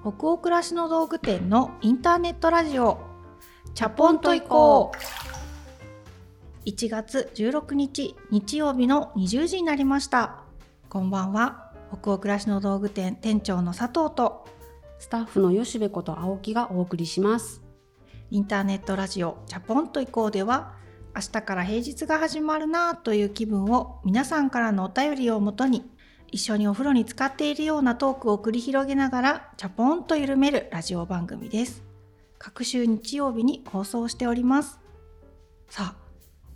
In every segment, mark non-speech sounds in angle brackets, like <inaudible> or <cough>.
北欧暮らしの道具店のインターネットラジオ。チャポンと行こう。1月16日日曜日の20時になりました。こんばんは。北欧暮らしの道具店店長の佐藤とスタッフの吉部こと青木がお送りします。インターネットラジオチャポンと行こうでは明日から平日が始まるなという気分を皆さんからのお便りをもとに一緒にお風呂に浸かっているようなトークを繰り広げながらチャポンと緩めるラジオ番組です。各週日曜日に放送しております。さあ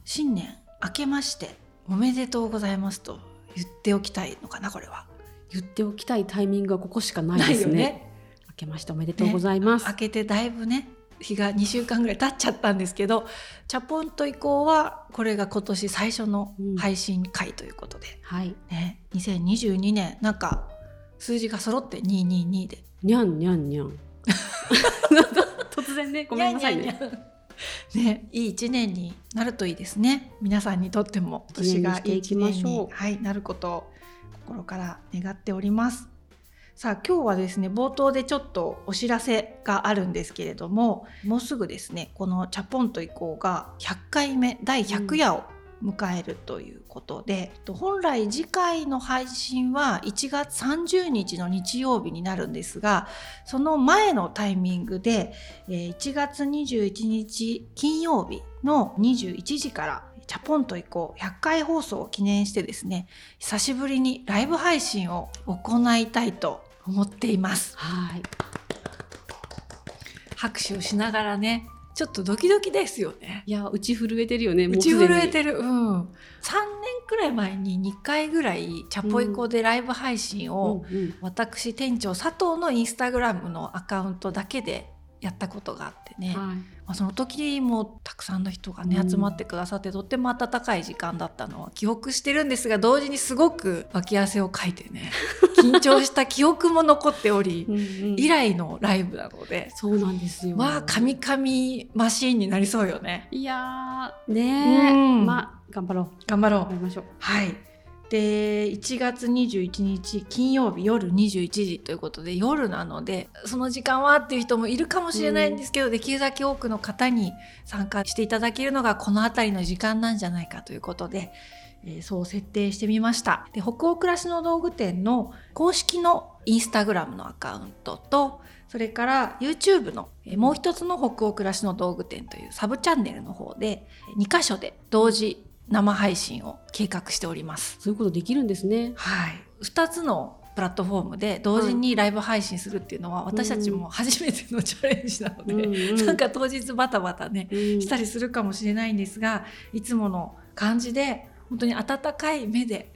新年明けましておめでとうございますと言っておきたいのかなこれは。言っておきたいタイミングはここしかないですね。ね。明けましておめでとうございます、明けてだいぶね日が2週間ぐらい経っちゃったんですけどチャポンと以降はこれが今年最初の配信回ということで、はい。ね、2022年なんか数字が揃って222で。にゃんにゃんにゃん突然ねごめんなさいねにゃんにゃんにゃんね。いい一年になるといいですね。皆さんにとっても今年がいい一年に、はい、なることを心から願っておりますさあ今日はですね冒頭でちょっとお知らせがあるんですけれどももうすぐですねこの「チャポンと以降」が100回目第100夜を迎えるということで、うん、本来次回の配信は1月30日の日曜日になるんですがその前のタイミングで1月21日金曜日の21時からチャポンと以降100回放送を記念してですね久しぶりにライブ配信を行いたいと思っています。はい拍手をしながらねちょっとドキドキですよね。いや、打ち震えてるよね。打ち震えてる。うん。3年くらい前に2回ぐらい、チャポイコでライブ配信を、うんうんうん、私、店長佐藤のインスタグラムのアカウントだけでやったことがあってね。はい、まあ、その時もたくさんの人がね、集まってくださって、とっても温かい時間だったのは記憶してるんですが、同時にすごく脇汗をかいてね、<laughs> 緊張した記憶も残っており、うんうん、以来のライブなので。そうなんですよ。まあ、カミカミマシーンになりそうよね。いやー、ねー、うん、まあ、頑張ろう。頑張ろう。頑張りましょう。はい。で1月21日金曜日夜21時ということで夜なのでその時間はっていう人もいるかもしれないんですけど、うん、できるだけ多くの方に参加していただけるのがこの辺りの時間なんじゃないかということで、えー、そう設定してみました。で北欧暮らしの道具店の公式のインスタグラムのアカウントとそれから YouTube のもう一つの北欧暮らしの道具店というサブチャンネルの方で2箇所で同時生配信を計画しております。そういうことできるんですね。はい。二つのプラットフォームで同時にライブ配信するっていうのは私たちも初めてのチャレンジなので、うんうん、なんか当日バタバタね、うん、したりするかもしれないんですがいつもの感じで本当に温かい目で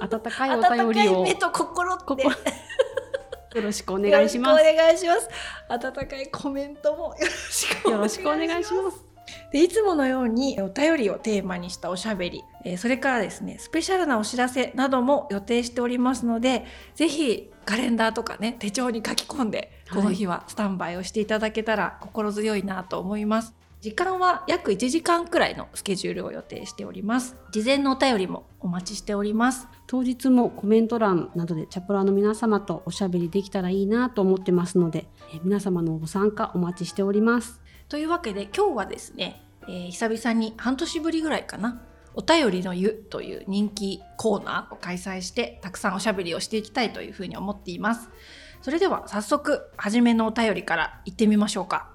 温かいお便りを目と心ってよろしくお願いします。お願いします。温かいコメントもよろしくお願いします。でいつものようにお便りをテーマにしたおしゃべり、えー、それからですねスペシャルなお知らせなども予定しておりますのでぜひカレンダーとかね手帳に書き込んでこの日はスタンバイをしていただけたら心強いなと思います。時間は約1時間くらいのスケジュールを予定しております。事前のお便りもお待ちしております。当日もコメント欄などでチャプラーの皆様とおしゃべりできたらいいなと思ってますので、え皆様のご参加お待ちしております。というわけで今日はですね、えー、久々に半年ぶりぐらいかなお便りの湯という人気コーナーを開催してたくさんおしゃべりをしていきたいというふうに思っています。それでは早速初めのお便りから行ってみましょうか。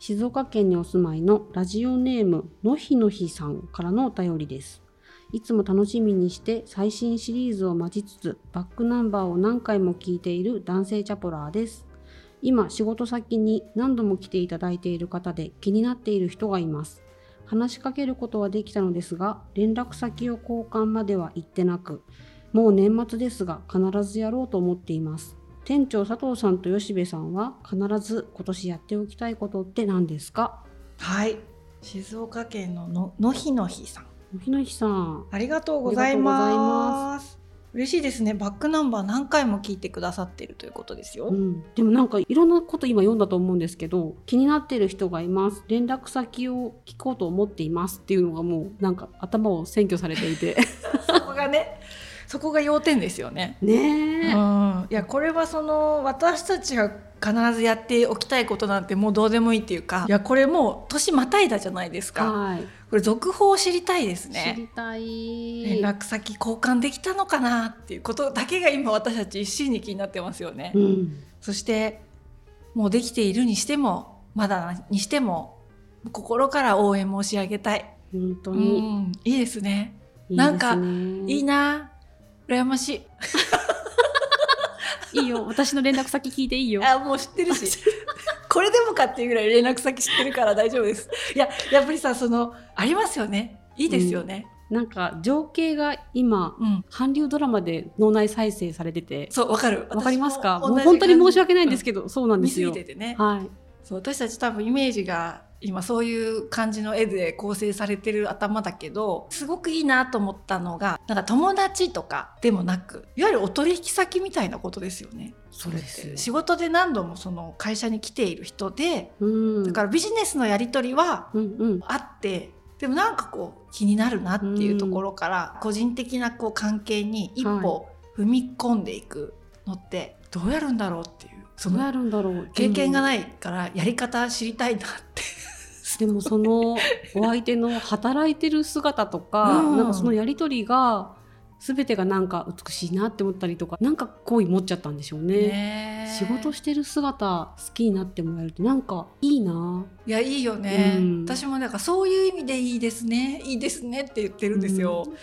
静岡県にお住まいのラジオネームのひのひさんからのお便りです。いつも楽しみにして最新シリーズを待ちつつバックナンバーを何回も聞いている男性チャポラーです。今仕事先に何度も来ていただいている方で気になっている人がいます。話しかけることはできたのですが、連絡先を交換までは行ってなく、もう年末ですが必ずやろうと思っています。店長佐藤さんと吉部さんは必ず今年やっておきたいことって何ですか？はい。静岡県のののひのひさん。のひのひさん。ありがとうございます。嬉しいですね。バックナンバー何回も聞いてくださってるということですよ、うん、でもなんかいろんなこと今読んだと思うんですけど気になってる人がいます。連絡先を聞こうと思っていますっていうのがもうなんか頭を占拠されていて。<laughs> そこがねそこが要点ですよね。ねうん、いやこれはその私たちが必ずやっておきたいことなんてもうどうでもいいっていうかいやこれもう年またいだじゃないですか、はい、これ続報を知りたいですね。知りたい。連絡先交換できたのかなっていうことだけが今私たち一心に気になってますよね、うん、そしてもうできているにしてもまだにしても心から応援申し上げたい。本当に、うん、いいですね。なんかいいな。羨ましい。<laughs> いいよ。私の連絡先聞いていいよ。あもう知ってるし <laughs> これでもかっていうぐらい連絡先知ってるから大丈夫です。いややっぱりさそのありますよね。いいですよね、うん、なんか情景が今、うん、韓流ドラマで脳内再生されてて。そうわかる。わかりますか？もう本当に申し訳ないんですけど、うん、そうなんですよ。見ててね、はい、そう私たち多分イメージが今そういう感じの絵で構成されてる頭だけどすごくいいなと思ったのがなんか友達とかでもなくいわゆるお取引先みたいなことですよね。それって仕事で何度もその会社に来ている人で、うん、だからビジネスのやり取りはあって、うん。うんでもなんかこう気になるなっていうところから、個人的なこう関係に一歩踏み込んでいくのってどうやるんだろうっていう。そのやるんだろう。経験がないからやり方知りたいなってでもその <laughs> お相手の働いてる姿とか、うん、なんかそのやり取りが全てがなんか美しいなって思ったりとかなんか好意持っちゃったんでしょうね。仕事してる姿好きになってもらえるとなんかいいな。いやいいよね、うん、私もなんかそういう意味でいいですね。いいですねって言ってるんですよ、うん。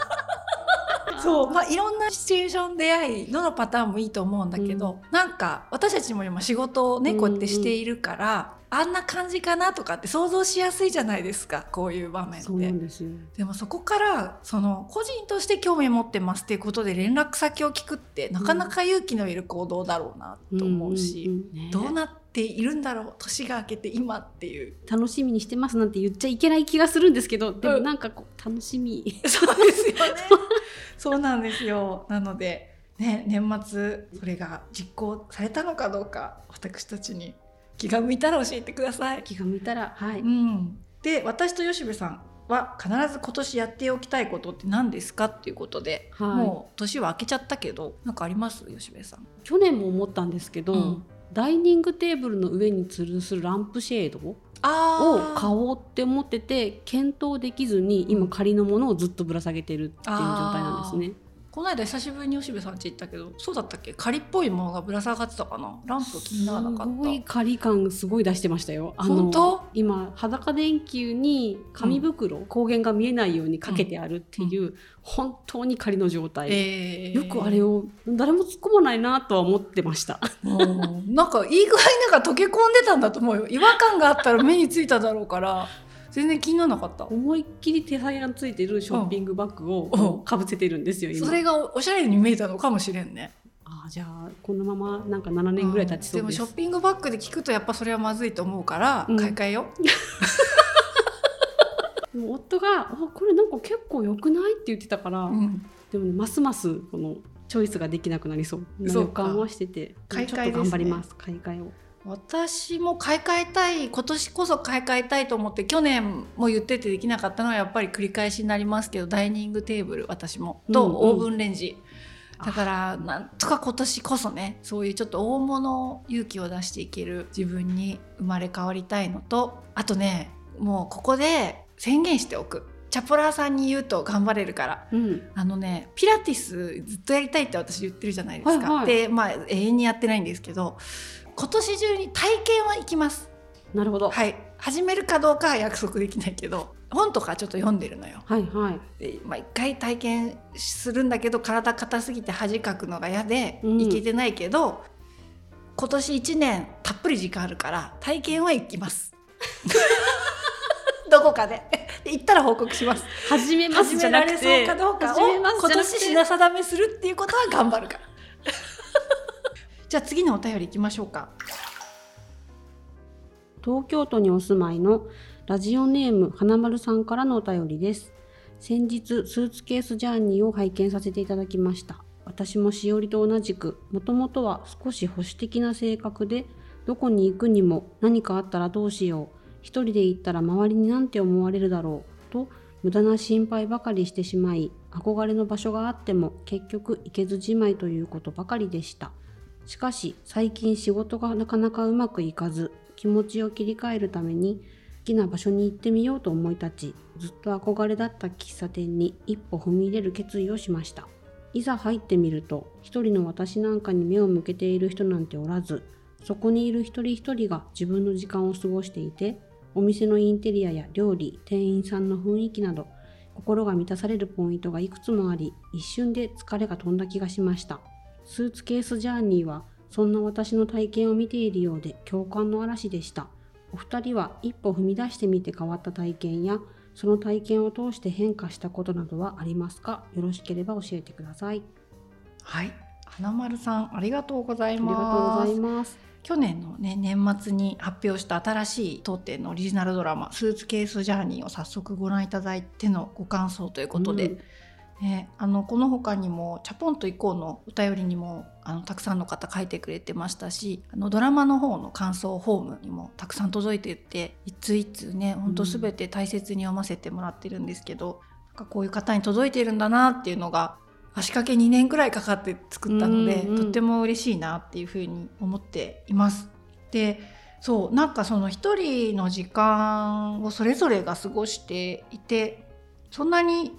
<laughs> そう。まあいろんなシチュエーション出会いどのパターンもいいと思うんだけど、うん、なんか私たちも今仕事をねこうやってしているから、あんな感じかなとかって想像しやすいじゃないですかこういう場面ででもそこからその個人として興味持ってますっていうことで連絡先を聞くってなかなか勇気のいる行動だろうなと思うし、どうなっているんだろう年が明けて今っていう。楽しみにしてますなんて言っちゃいけない気がするんですけどでもなんかこう楽しみ、<laughs> そうですよね。そうなんですよ。なのでね年末それが実行されたのかどうか私たちに気が向いたら教えてください。気が向いたらはい、うん、で私と吉部さんは必ず今年やっておきたいことって何ですかっていうことで、はい、もう年は明けちゃったけど何かあります？吉部さん。去年も思ったんですけど、うん、ダイニングテーブルの上に吊るするランプシェードを買おうって思ってて検討できずに今仮のものをずっとぶら下げてるっていう状態なんですね。この間久しぶりに吉部さん家行ったけどそうだったっけ？仮っぽいものがぶら下がってたかな？ランプ気にならなかった。すごい仮感すごい出してましたよ。本当？今裸電球に紙袋、うん、光源が見えないようにかけてあるっていう、うん、本当に仮の状態、えー、よくあれを誰も突っ込まないなとは思ってました。なんかいい具合になんか溶け込んでたんだと思うよ。違和感があったら目についただろうから全然気にならなかった。思いっきり手先がついてるショッピングバッグをかぶせてるんですよ、それがおしゃれに見えたのかもしれんね。あじゃあこのままなんか7年ぐらい経ちそうでもショッピングバッグで聞くとやっぱそれはまずいと思うから買い替えよう、うん、夫が「あこれなんか結構良くない?」って言ってたから、うん、でもねますますこのチョイスができなくなりそう。予感はしてて買い替え、ね、頑張ります。買い替えを。私も買い替えたい今年こそ買い替えたいと思って去年も言っててできなかったのはやっぱり繰り返しになりますけどダイニングテーブル私もとオーブンレンジ、だからなんとか今年こそねそういうちょっと大物勇気を出していける自分に生まれ変わりたいのとあとねもうここで宣言しておく。チャポラーさんに言うと頑張れるから、うん、あのねピラティスずっとやりたいって私言ってるじゃないですか、はいはい、でまあ永遠にやってないんですけど今年中に体験は行きますなるほどはい始めるかどうかは約束できないけど本とかちょっと読んでるのよ。はいはい。で、まあ、一回体験するんだけど体硬すぎて恥かくのが嫌で行けてないけど、うん、今年1年たっぷり時間あるから体験は行きます。<laughs> どこかで行ったら報告します。始めます始められそうかどうかを今年品定めするっていうことは頑張るから。じゃあ次のお便りいきましょうか。東京都にお住まいのラジオネーム花丸さんからのお便りです。先日スーツケースジャーニーを拝見させていただきました。私もしおりと同じくもともとは少し保守的な性格でどこに行くにも何かあったらどうしよう。一人で行ったら周りに何て思われるだろう。と無駄な心配ばかりしてしまい憧れの場所があっても結局行けずじまいということばかりでした。しかし最近仕事がなかなかうまくいかず気持ちを切り替えるために好きな場所に行ってみようと思い立ちずっと憧れだった喫茶店に一歩踏み入れる決意をしました。いざ入ってみると一人の私なんかに目を向けている人なんておらずそこにいる一人一人が自分の時間を過ごしていてお店のインテリアや料理店員さんの雰囲気など心が満たされるポイントがいくつもあり一瞬で疲れが飛んだ気がしました。スーツケースジャーニーはそんな私の体験を見ているようで共感の嵐でした。お二人は一歩踏み出してみて変わった体験やその体験を通して変化したことなどはありますか？よろしければ教えてください。はい。花丸さんありがとうございます。ありがとうございます。去年のね年末に発表した新しい当店のオリジナルドラマ「スーツケースジャーニー」を早速ご覧いただいてのご感想ということで、うんね、あのこの他にも「チャポンと以降」のお便りにもあのたくさんの方書いてくれてましたしあのドラマの方の感想フォームにもたくさん届いていて一通一通ねほんと全て大切に読ませてもらってるんですけど、うん、なんかこういう方に届いてるんだなっていうのが足掛け2年くらいかかって作ったので、うんうん、とっても嬉しいなっていうふうに思っています。でそうなんかその一人の時間をそれぞれが過ごしていてそんなに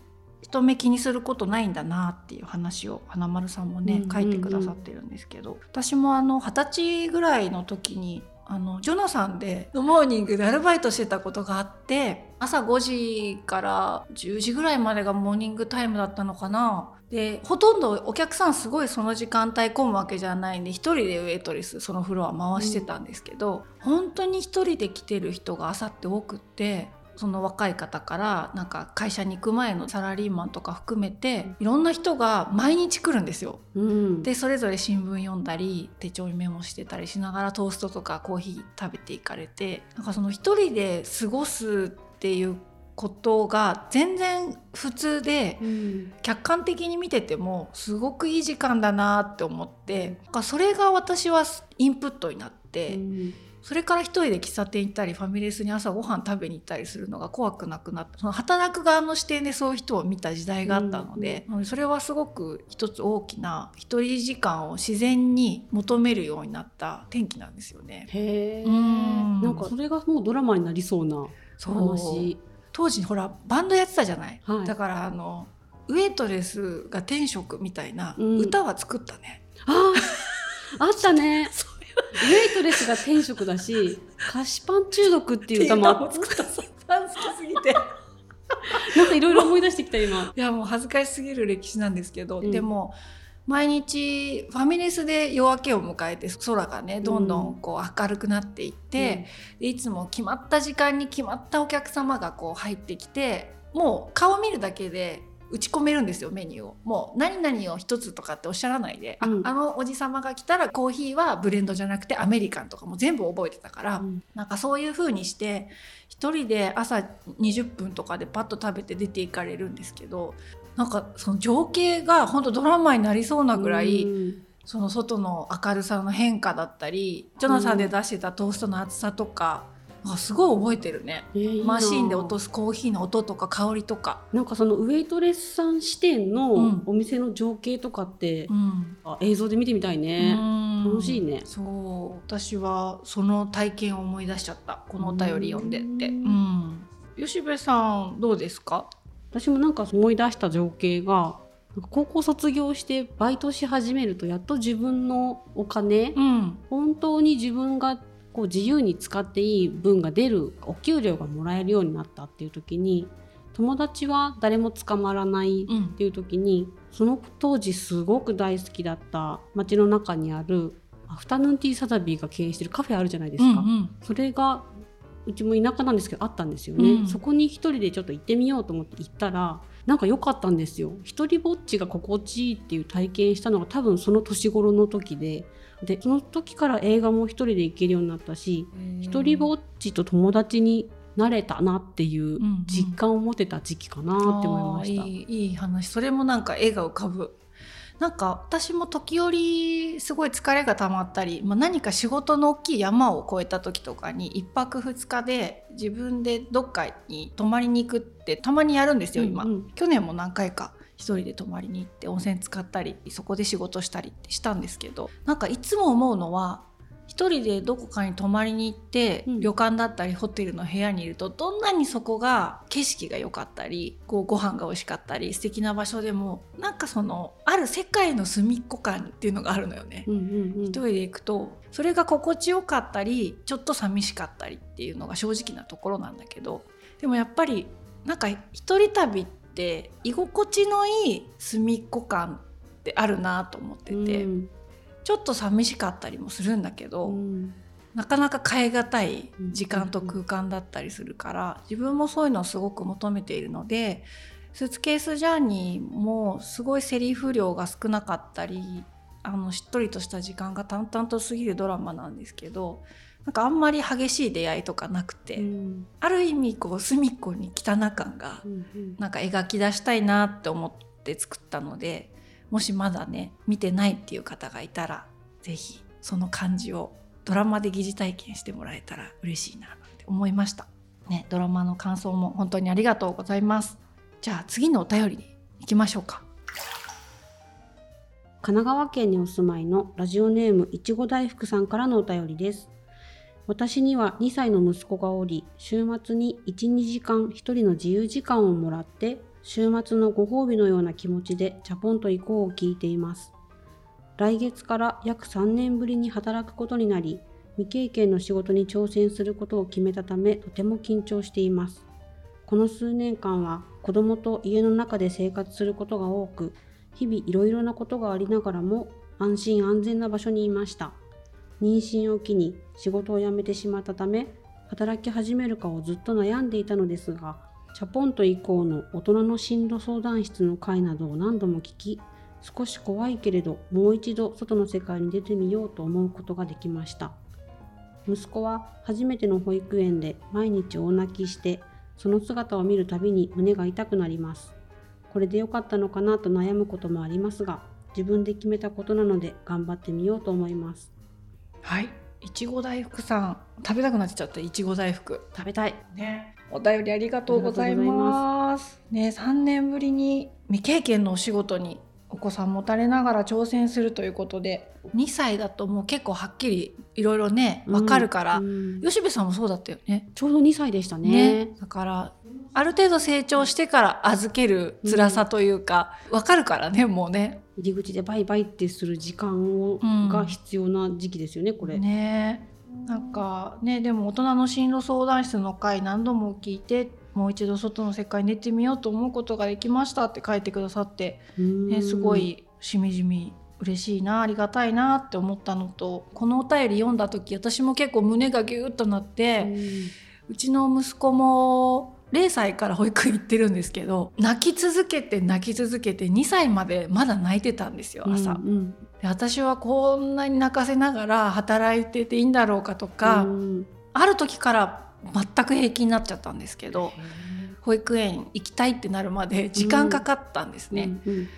人目気にすることないんだなっていう話を花丸さんもね、書いてくださってるんですけど私もあの二十歳ぐらいの時にあのジョナサンでモーニングでアルバイトしてたことがあって朝5時から10時ぐらいまでがモーニングタイムだったのかな。でほとんどお客さんすごいその時間帯混むわけじゃないんで1人でウェイトレスそのフロア回してたんですけど、うん、本当に1人で来てる人が朝って多くってその若い方からなんか会社に行く前のサラリーマンとか含めていろんな人が毎日来るんですよ。うん、でそれぞれ新聞読んだり手帳にメモしてたりしながらトーストとかコーヒー食べていかれてなんかその一人で過ごすっていうことが全然普通で、うん、客観的に見ててもすごくいい時間だなって思ってそれが私はインプットになって。うんそれから一人で喫茶店行ったりファミレスに朝ごはん食べに行ったりするのが怖くなくなったその働く側の視点でそういう人を見た時代があったので、うん、それはすごく一つ大きな一人時間を自然に求めるようになった転機なんですよね。へえ。んなんかそれがもうドラマになりそうな話。当時ほらバンドやってたじゃない。はい、だからあのウエイトレスが天職みたいな歌は作ったね。うん、あああったね。<laughs> ウェイトレスが天職だし菓子パン中毒っていう歌もあっ作った。パン好きすぎて。なんかいろいろ思い出してきた今。いやもう恥ずかしすぎる歴史なんですけど、うん、でも毎日ファミレスで夜明けを迎えて空がねどんどんこう明るくなっていって、うん、いつも決まった時間に決まったお客様がこう入ってきてもう顔見るだけで打ち込めるんですよメニューを。もう何々を一つとかっておっしゃらないで、うん、ああのおじ様が来たらコーヒーはブレンドじゃなくてアメリカンとかも全部覚えてたから、うん、なんかそういう風にして一人で朝20分とかでパッと食べて出ていかれるんですけどなんかその情景が本当ドラマになりそうなぐらい、うん、その外の明るさの変化だったりジョナサンで出してたトーストの厚さとか。あすごい覚えてるね、えー、マシンで落とすコーヒーの音とか香りとか。なんかそのウェイトレスさん視点のお店の情景とかって、うん、あ映像で見てみたいね。楽しいね。そう。私はその体験を思い出しちゃった。このお便り読んでって。うん。吉部さんどうですか？私もなんか思い出した情景が高校卒業してバイトし始めるとやっと自分のお金、うん、本当に自分がこう自由に使っていい分が出るお給料がもらえるようになったっていう時に友達は誰も捕まらないっていう時に、うん、その当時すごく大好きだった街の中にあるアフタヌーンティーサザビーが経営してるカフェあるじゃないですか、うんうん、それがうちも田舎なんですけどあったんですよね、うん、そこに一人でちょっと行ってみようと思って行ったらなんか良かったんですよ。一人ぼっちが心地いいっていう体験したのが多分その年頃の時ででその時から映画も一人で行けるようになったし一人ぼっちと友達になれたなっていう実感を持てた時期かなって思いました。うんうん、いいいい話。それもなんか絵が浮かぶ。なんか私も時折すごい疲れが溜まったり、まあ、何か仕事の大きい山を越えた時とかに1泊2日で自分でどっかに泊まりに行くってたまにやるんですよ今、うんうん、去年も何回か一人で泊まりに行って温泉使ったりそこで仕事したりってしたんですけどなんかいつも思うのは一人でどこかに泊まりに行って、うん、旅館だったりホテルの部屋にいるとどんなにそこが景色が良かったりこうご飯が美味しかったり素敵な場所でもなんかそのある世界の隅っこ感っていうのがあるのよね。うんうんうん、一人で行くとそれが心地よかったりちょっと寂しかったりっていうのが正直なところなんだけどでもやっぱりなんか一人旅って居心地のいい隅っこ感ってあるなと思ってて。うんちょっと寂しかったりもするんだけど、うん、なかなか変え難い時間と空間だったりするから自分もそういうのをすごく求めているのでスーツケースジャーニーもすごいセリフ量が少なかったりあのしっとりとした時間が淡々と過ぎるドラマなんですけどなんかあんまり激しい出会いとかなくて、うん、ある意味こう隅っこに汚感がなんか描き出したいなって思って作ったのでもしまだね見てないっていう方がいたら是非その感じをドラマで疑似体験してもらえたら嬉しいなって思いました。ね、ドラマの感想も本当にありがとうございます。じゃあ次のお便りに行きましょうか。神奈川県にお住まいのラジオネームいちご大福さんからのお便りです。私には2歳の息子がおり、週末に1、2時間1人の自由時間をもらって週末のご褒美のような気持ちでチャポンと行こうを聞いています。来月から約3年ぶりに働くことになり、未経験の仕事に挑戦することを決めたためとても緊張しています。この数年間は子供と家の中で生活することが多く、日々いろいろなことがありながらも安心安全な場所にいました。妊娠を機に仕事を辞めてしまったため、働き始めるかをずっと悩んでいたのですが、チャポンと以降の大人の進路相談室の会などを何度も聞き少し怖いけれどもう一度外の世界に出てみようと思うことができました。息子は初めての保育園で毎日大泣きしてその姿を見るたびに胸が痛くなります。これで良かったのかなと悩むこともありますが自分で決めたことなので頑張ってみようと思います。はい。いちご大福さん食べたくなっちゃったいちご大福。食べたい。ね。お便りありがとうございます。ね三年ぶりに未経験のお仕事にお子さん持たれながら挑戦するということで2歳だともう結構はっきりいろいろね分かるから、うん。うん、吉部さんもそうだったよね。ちょうど2歳でしたね、ね、だからある程度成長してから預ける辛さというか、うん、分かるからねもうね。入り口でバイバイってする時間を、が必要な時期ですよねこれ。ね。なんかねでも大人の進路相談室の回何度も聞いてもう一度外の世界に出てみようと思うことができましたって書いてくださって、ね、すごいしみじみ嬉しいなありがたいなって思ったのとこのお便り読んだ時私も結構胸がギューッとなってうちの息子も0歳から保育園行ってるんですけど泣き続けて泣き続けて2歳までまだ泣いてたんですよ朝、うんうん、で私はこんなに泣かせながら働いてていいんだろうかとか、うん、ある時から全く平気になっちゃったんですけど保育園行きたいってなるまで時間かかったんですね。うんうん、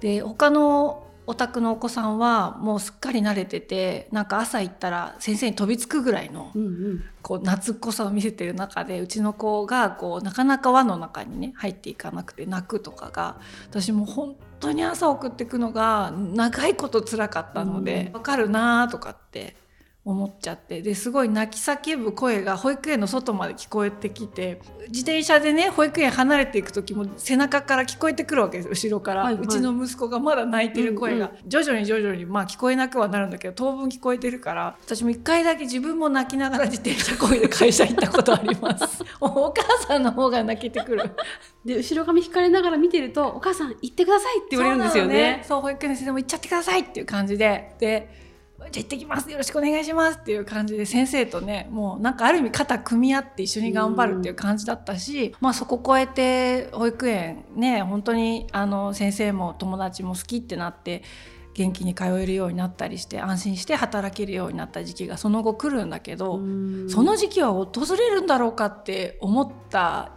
で他のお宅のお子さんはもうすっかり慣れててなんか朝行ったら先生に飛びつくぐらいの、うんうん、こう夏っこさを見せてる中でうちの子がこうなかなか輪の中にね入っていかなくて泣くとかが私も本当に朝送っていくのが長いこと辛かったので、うん、分かるなとかって思っちゃって。ですごい泣き叫ぶ声が保育園の外まで聞こえてきて自転車でね保育園離れていく時も背中から聞こえてくるわけです後ろから、はいはい、うちの息子がまだ泣いてる声が、うんうん、徐々に徐々にまあ聞こえなくはなるんだけど当分聞こえてるから私も一回だけ自分も泣きながら自転車こいで会社行ったことあります。<laughs> お母さんの方が泣けてくる。<laughs> で後ろ髪引かれながら見てると「お母さん行ってください」って言われるんですよね。そう、ね、保育園の先生も行っちゃってくださいっていう感じで。でじゃあ行ってきます。よろしくお願いします。っていう感じで先生とねもうなんかある意味肩組み合って一緒に頑張るっていう感じだったし、まあそこ超えて保育園ね本当にあの先生も友達も好きってなって元気に通えるようになったりして安心して働けるようになった時期がその後来るんだけどその時期は訪れるんだろうかって思った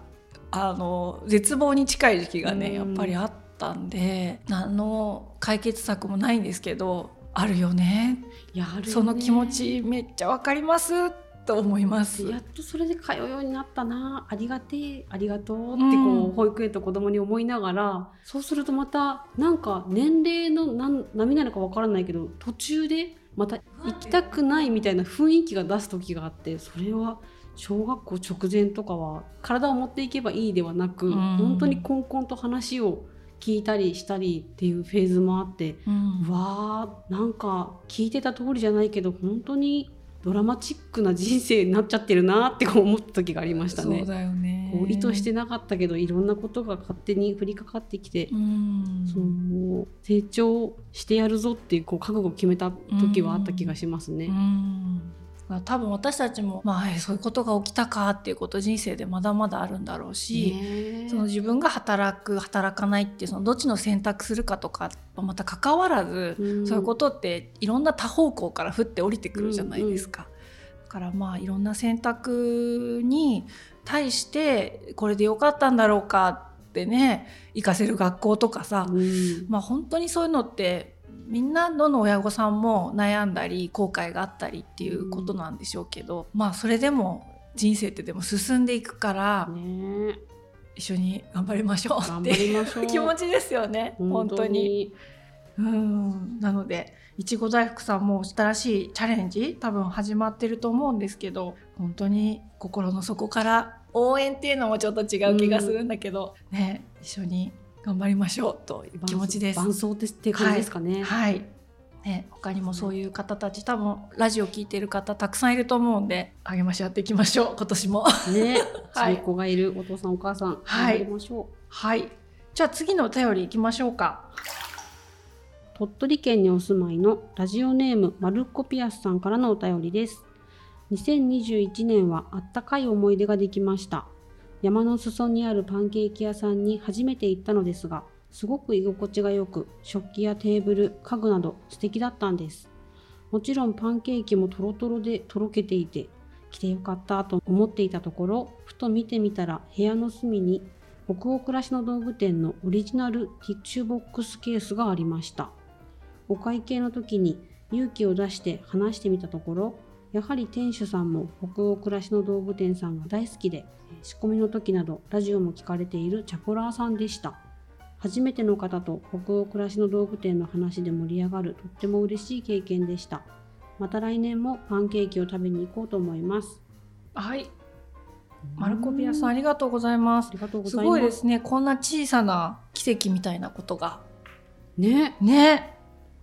あの絶望に近い時期がねやっぱりあったんで何の解決策もないんですけどあるよね。いやその気持ちめっちゃわかりますっと思います。やっとそれで通うようになったな。ありがてえ。ありがとうってこう、うん、保育園と子供に思いながらそうするとまたなんか年齢の何波なのかわからないけど途中でまた行きたくないみたいな雰囲気が出す時があってそれは小学校直前とかは体を持っていけばいいではなく、うん、本当にこんこんと話を聞いたりしたりっていうフェーズもあって、うん、わーなんか聞いてた通りじゃないけど本当にドラマチックな人生になっちゃってるなって思った時がありましたね。そうだよねこう意図してなかったけどいろんなことが勝手に降りかかってきて、うん、そう成長してやるぞっていうこう覚悟を決めた時はあった気がしますね。うん多分私たちも、まあ、そういうことが起きたかっていうこと人生でまだまだあるんだろうしその自分が働く働かないっていうそのどっちの選択するかとかまた関わらず、うん、そういうことっていろんな多方向から降って降りてくるじゃないですか。うんうん、だからまあいろんな選択に対してこれでよかったんだろうかってね行かせる学校とかさ、うん、まあ本当にそういうのってみんなどの親御さんも悩んだり後悔があったりっていうことなんでしょうけど、まあそれでも人生ってでも進んでいくから、ね、一緒に頑張りましょうっていう <laughs> 気持ちですよね本当に。うん。なのでいちご大福さんも新しいチャレンジ多分始まってると思うんですけど本当に心の底から応援っていうのもちょっと違う気がするんだけど、うん、ね一緒に頑張りましょうという気持ちです。伴奏って感じですかね。はい、はいね、他にもそういう方たち多分ラジオ聞いてる方たくさんいると思うんで励まし合っていきましょう今年も。ね、<laughs> はい、子がいるお父さんお母さん、はい、ましょう。はい、じゃあ次のお便りいきましょうか。鳥取県にお住まいのラジオネームマルコピアスさんからのお便りです。2021年はあったかい思い出ができました。山の裾にあるパンケーキ屋さんに初めて行ったのですが、すごく居心地が良く、食器やテーブル、家具など素敵だったんです。もちろんパンケーキもトロトロでとろけていて、来てよかったと思っていたところ、ふと見てみたら部屋の隅に北欧暮らしの道具店のオリジナルティッシュボックスケースがありました。お会計の時に勇気を出して話してみたところ、やはり店主さんも北欧暮らしの道具店さんが大好きで仕込みの時などラジオも聞かれているチャポラーさんでした。初めての方と北欧暮らしの道具店の話で盛り上がるとっても嬉しい経験でした。また来年もパンケーキを食べに行こうと思います。はい。マルコビアさんありがとうございます。ありがとうございます。すごいですね。こんな小さな奇跡みたいなことが。ね。ね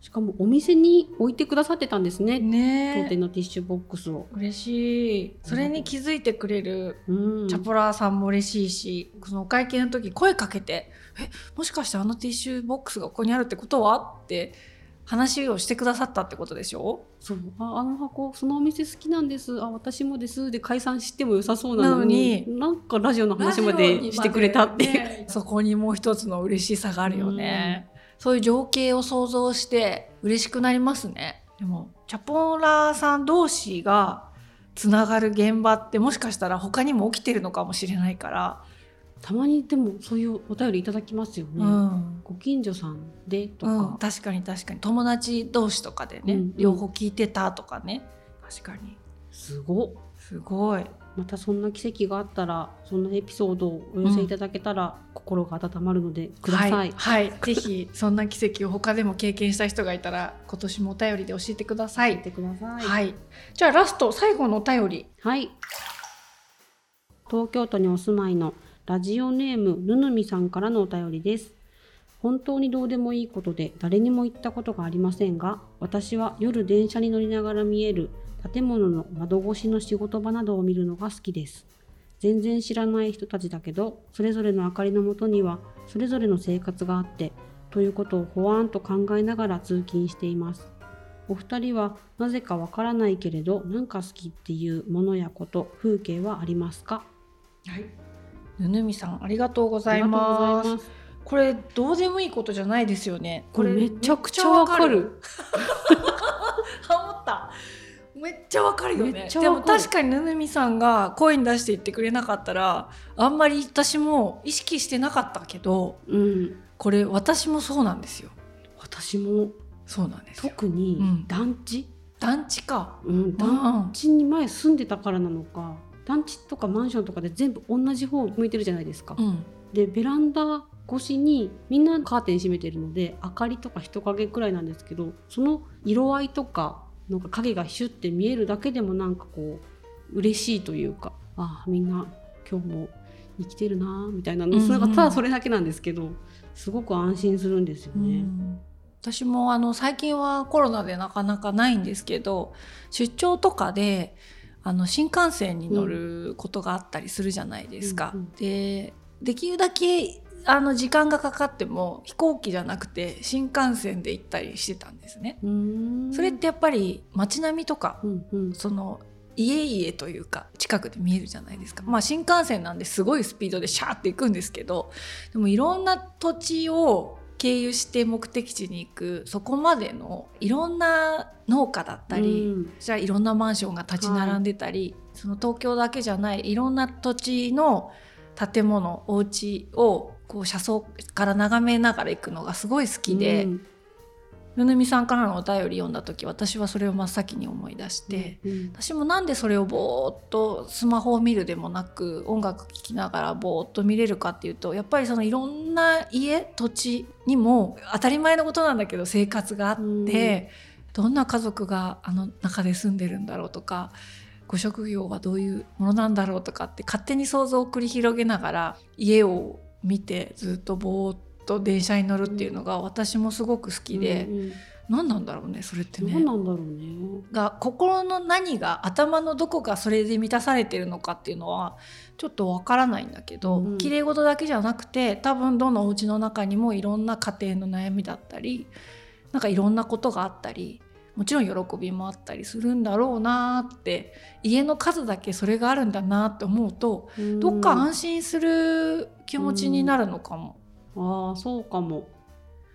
しかもお店に置いてくださってたんですね。ね。当店のティッシュボックスを。嬉しい。それに気づいてくれるチャポラーさんも嬉しいし、そのお会計の時声かけて、え、もしかしてあのティッシュボックスがここにあるってことは？って話をしてくださったってことでしょ？そう。ああの箱そのお店好きなんです。あ私もです。で解散しても良さそうなのに。なんかラジオの話までしてくれたっていう、ね、そこにもう一つの嬉しさがあるよね。そういう情景を想像して嬉しくなりますね。でもチャポラーさん同士がつながる現場ってもしかしたら他にも起きてるのかもしれないからたまにでもそういうお便りいただきますよね、うん、ご近所さんでとか、うん、確かに確かに。友達同士とかでね、うん、両方聞いてたとかね。確かに。すごすごいまたそんな奇跡があったらそんなエピソードをお寄せいただけたら、心が温まるのでください。はい、はい、ぜひそんな奇跡を他でも経験した人がいたら今年もお便りで教えてください。教えてください。はい。じゃあラスト最後のお便り。はい。東京都にお住まいのラジオネームぬぬみさんからのお便りです。本当にどうでもいいことで誰にも言ったことがありませんが、私は夜電車に乗りながら見える建物の窓越しの仕事場などを見るのが好きです。全然知らない人たちだけど、それぞれの明かりのもとにはそれぞれの生活があって、ということをほわーんと考えながら通勤しています。お二人はなぜかわからないけれど、なんか好きっていうものやこと、風景はありますか？はい。ぬぬみさん、ありがとうございます。これどうでもいいことじゃないですよね。これめちゃくちゃわかる。めっちゃわかるよね。でも確かにぬぬみさんが声に出して言ってくれなかったらあんまり私も意識してなかったけど、うん、これ私もそうなんですよ。私も。そうなんです特に団地、団地か、うん、団地に前住んでたからなのか。団地とかマンションとかで全部同じ方向いてるじゃないですか。うん、でベランダ越しにみんなカーテン閉めてるので明かりとか人影くらいなんですけどその色合いとかなんか影がシュッて見えるだけでもなんかこう嬉しいというかあみんな今日も生きてるなみたいなの、うんうん、ただそれだけなんですけどすごく安心するんですよね。うん私もあの最近はコロナでなかなかないんですけど出張とかであの新幹線に乗ることがあったりするじゃないですか。うんうん、でできるだけあの時間がかかっても飛行機じゃなくて新幹線で行ったりしてたんですね。それってやっぱり街並みとか、うんうん、その家々というか近くで見えるじゃないですか。まあ新幹線なんですごいスピードでシャーって行くんですけどでもいろんな土地を経由して目的地に行くそこまでのいろんな農家だったり、うん、じゃあいろんなマンションが立ち並んでたり、はい、その東京だけじゃないいろんな土地の建物お家をこう車窓から眺めながら行くのがすごい好きで、うん。みさんからのお便り読んだ時私はそれを真っ先に思い出して、うんうん、私もなんでそれをぼーっとスマホを見るでもなく音楽聴きながらぼーっと見れるかっていうとやっぱりそのいろんな家土地にも当たり前のことなんだけど生活があって、うん、どんな家族があの中で住んでるんだろうとかご職業はどういうものなんだろうとかって勝手に想像を繰り広げながら家を見てずっとぼーっとと電車に乗るっていうのが私もすごく好きで、うんうん、何なんだろうねそれってね。何なんだろうね。が心の何が頭のどこがそれで満たされてるのかっていうのはちょっとわからないんだけど、うん、綺麗事だけじゃなくて多分どのお家の中にもいろんな家庭の悩みだったりなんかいろんなことがあったりもちろん喜びもあったりするんだろうなって家の数だけそれがあるんだなって思うと、うん、どっか安心する気持ちになるのかも。ああそうかも。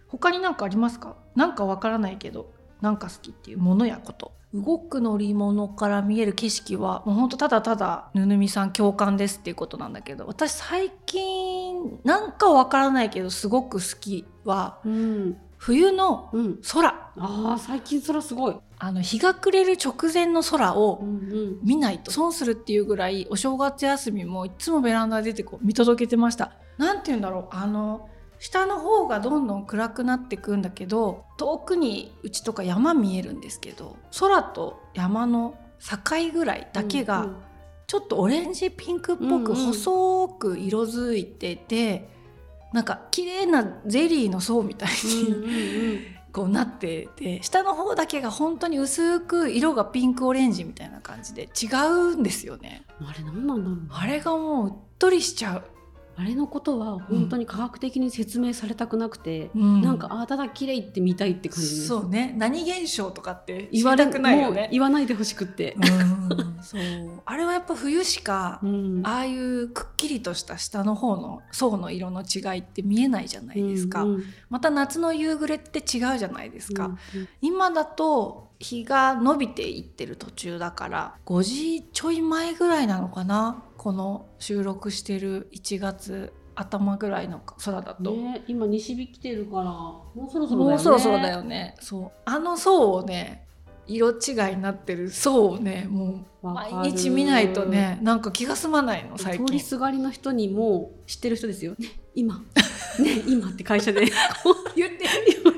他に何かありますか？なんかわからないけどなんか好きっていうものやこと。動く乗り物から見える景色はもうほんとただただぬぬみさん共感ですっていうことなんだけど私最近なんかわからないけどすごく好きは、うん、冬の空、うん、ああ最近空すごい。あの日が暮れる直前の空を見ないと損するっていうぐらいお正月休みもいつもベランダ出てこう見届けてました。何て言うんだろう。あの下の方がどんどん暗くなってくんだけど遠くにうちとか山見えるんですけど空と山の境ぐらいだけがちょっとオレンジピンクっぽく細く色づいてて、なんか綺麗なゼリーの層みたいに、<laughs> こうなってて下の方だけが本当に薄く色がピンクオレンジみたいな感じで違うんですよね。あれ何なんだろうあれがもううっとりしちゃう。あれのことは本当に科学的に説明されたくなくて、うん、なんかあただ綺麗って見たいって感じですそうね。何現象とかって言われくないよね。言わないでほしくって。そう。あれはやっぱ冬しか、うん、ああいうくっきりとした下の方の層の色の違いって見えないじゃないですか、うんうん、また夏の夕暮れって違うじゃないですか、うんうん、今だと日が伸びていってる途中だから5時ちょい前ぐらいなのかなこの収録してる1月頭ぐらいの空だと、ね、今西日来てるからもうそろそろだよね。もうそろそろだよね。そう。あの層をね色違いになってる層をねもう毎日見ないとねなんか気が済まないの最近。通りすがりの人にも知ってる人ですよ。ね今。<laughs> ね今って会社で。<laughs> 言って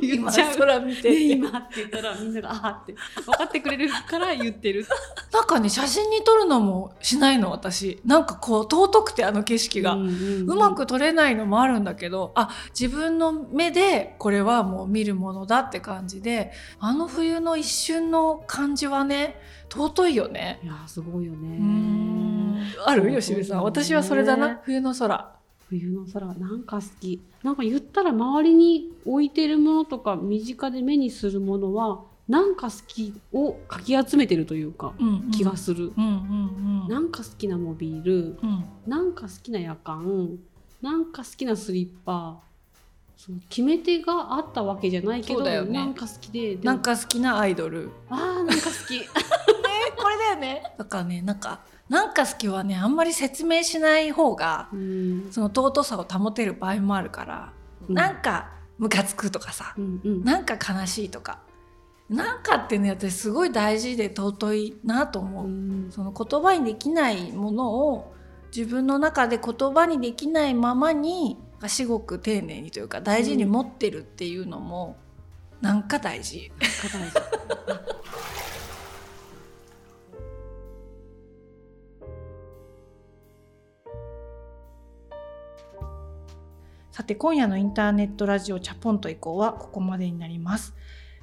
言っちゃう空見て、ね、今って言ったらみんながあって分かってくれるから言ってる。<laughs> なんかね写真に撮るのもしないの私。なんかこう尊くてあの景色が、うんうんうん、うまく撮れないのもあるんだけどあ自分の目でこれはもう見るものだって感じであの冬の一瞬の感じはね尊いよね。いやすごいよね。ある？吉部さん。私はそれだな。冬の空冬の空なんか好き。なんか言ったら周りに置いてるものとか身近で目にするものはなんか好きをかき集めてるというか、うんうん、気がする、うんうんうん、なんか好きなモビール、うん、なんか好きな夜間なんか好きなスリッパそう決め手があったわけじゃないけど、ね、なんか好きでなんか好きなアイドル。あーなんか好き。<laughs> ねこれだよね。<laughs> だからねなんかなんか好きはねあんまり説明しない方が、うん、その尊さを保てる場合もあるから、うん、なんかムカつくとかさ、うんうん、なんか悲しいとかなんかってね私すごい大事で尊いなと思う、うん、その言葉にできないものを自分の中で言葉にできないままに至極丁寧にというか大事に持ってるっていうのも、なんか大事。なんか大事さて今夜のインターネットラジオチャポンと以降はここまでになります。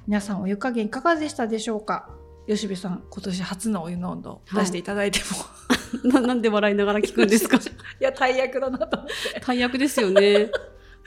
皆さんお湯加減いかがでしたでしょうか？吉部さん今年初のお湯の温度出していただいても、<laughs> はい、<laughs> なんで笑いながら聞くんですか？いや大役だなと大役ですよね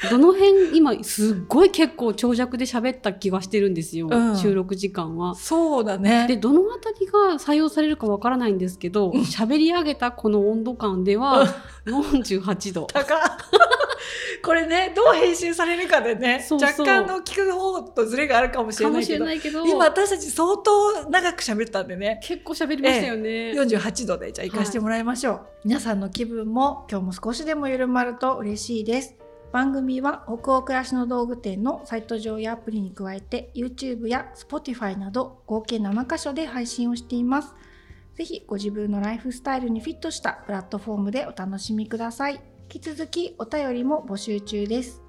どの辺今すっごい結構長尺で喋った気がしてるんですよ、うん、収録時間は。そうだね。でどの辺りが採用されるかわからないんですけど喋、り上げたこの温度感では48度。高 <laughs> これねどう編集されるかでね若干の聞く方とズレがあるかもしれないけど今私たち相当長く喋ったんでね。結構喋りましたよね、ええ、48度でじゃあ行かしてもらいましょう、はい、皆さんの気分も今日も少しでも緩まると嬉しいです番組は北欧暮らしの道具店のサイト上やアプリに加えて YouTube や Spotify など合計7カ所で配信をしています。ぜひご自分のライフスタイルにフィットしたプラットフォームでお楽しみください。引き続きお便りも募集中です。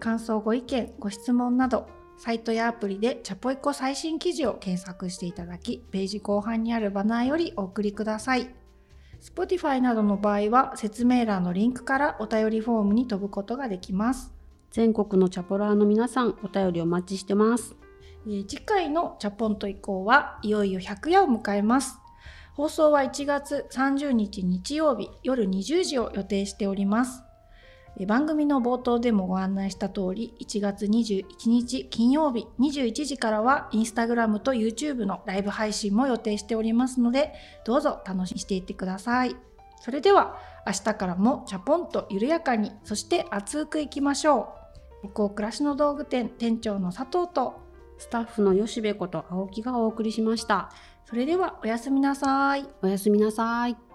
感想、ご意見、ご質問など、サイトやアプリでチャポイコ最新記事を検索していただき、ページ後半にあるバナーよりお送りください。Spotify などの場合は説明欄のリンクからお便りフォームに飛ぶことができます。全国のチャポラーの皆さん、お便りお待ちしてます。えー、次回のチャポンと以降はいよいよ100夜を迎えます。放送は1月30日日曜日夜20時を予定しております。番組の冒頭でもご案内した通り1月21日金曜日21時からはインスタグラムと YouTube のライブ配信も予定しておりますのでどうぞ楽しみにしていってください。それでは明日からもチャポンと緩やかにそして熱くいきましょう。北欧暮らしの道具店店長の佐藤とスタッフの吉部こと青木がお送りしました。それではおやすみなさい。おやすみなさい